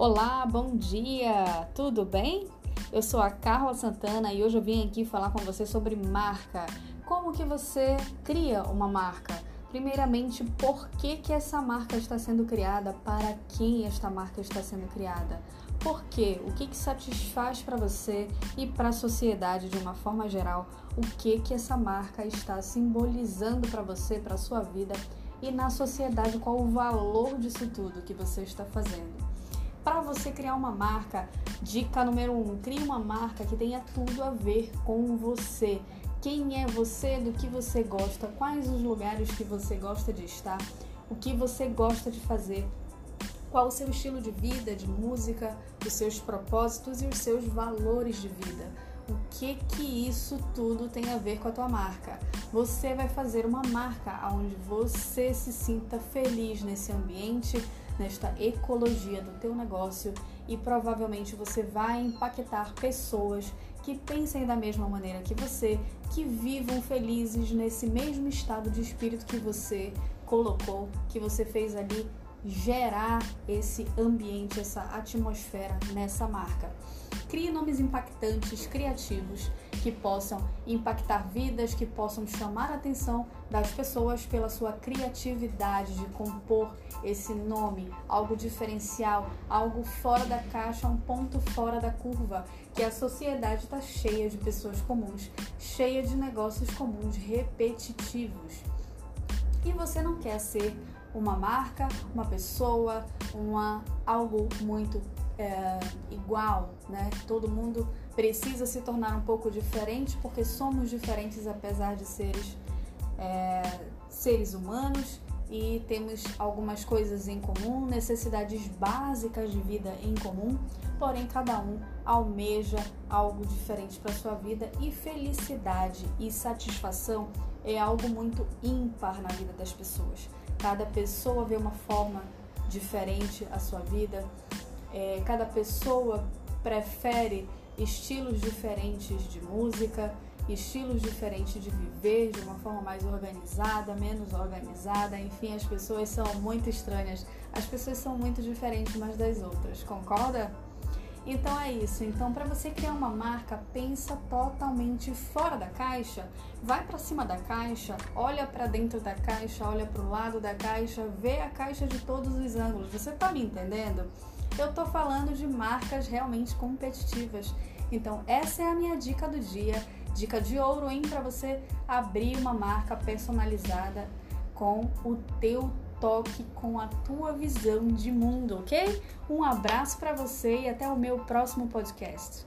Olá, bom dia! Tudo bem? Eu sou a Carla Santana e hoje eu vim aqui falar com você sobre marca. Como que você cria uma marca? Primeiramente, por que, que essa marca está sendo criada? Para quem esta marca está sendo criada? Por quê? O que, que satisfaz para você e para a sociedade de uma forma geral? O que que essa marca está simbolizando para você, para a sua vida e na sociedade? Qual o valor disso tudo que você está fazendo? Para você criar uma marca, dica número um, crie uma marca que tenha tudo a ver com você. Quem é você, do que você gosta, quais os lugares que você gosta de estar, o que você gosta de fazer, qual o seu estilo de vida, de música, os seus propósitos e os seus valores de vida. O que que isso tudo tem a ver com a tua marca? Você vai fazer uma marca onde você se sinta feliz nesse ambiente, nesta ecologia do teu negócio e provavelmente você vai impactar pessoas que pensem da mesma maneira que você, que vivam felizes nesse mesmo estado de espírito que você colocou, que você fez ali gerar esse ambiente, essa atmosfera nessa marca. Crie nomes impactantes, criativos, que possam impactar vidas, que possam chamar a atenção das pessoas pela sua criatividade de compor esse nome, algo diferencial, algo fora da caixa, um ponto fora da curva, que a sociedade está cheia de pessoas comuns, cheia de negócios comuns repetitivos. E você não quer ser uma marca, uma pessoa, uma algo muito é, igual, né? Todo mundo precisa se tornar um pouco diferente porque somos diferentes apesar de seres é, seres humanos e temos algumas coisas em comum, necessidades básicas de vida em comum, porém cada um almeja algo diferente para sua vida e felicidade e satisfação é algo muito ímpar na vida das pessoas. Cada pessoa vê uma forma diferente a sua vida, é, cada pessoa prefere estilos diferentes de música, estilos diferentes de viver de uma forma mais organizada, menos organizada, enfim, as pessoas são muito estranhas, as pessoas são muito diferentes umas das outras, concorda? Então é isso. Então, para você criar uma marca, pensa totalmente fora da caixa. Vai para cima da caixa, olha para dentro da caixa, olha para o lado da caixa, vê a caixa de todos os ângulos. Você tá me entendendo? Eu tô falando de marcas realmente competitivas. Então, essa é a minha dica do dia. Dica de ouro, hein, para você abrir uma marca personalizada com o teu toque com a tua visão de mundo, ok? Um abraço para você e até o meu próximo podcast.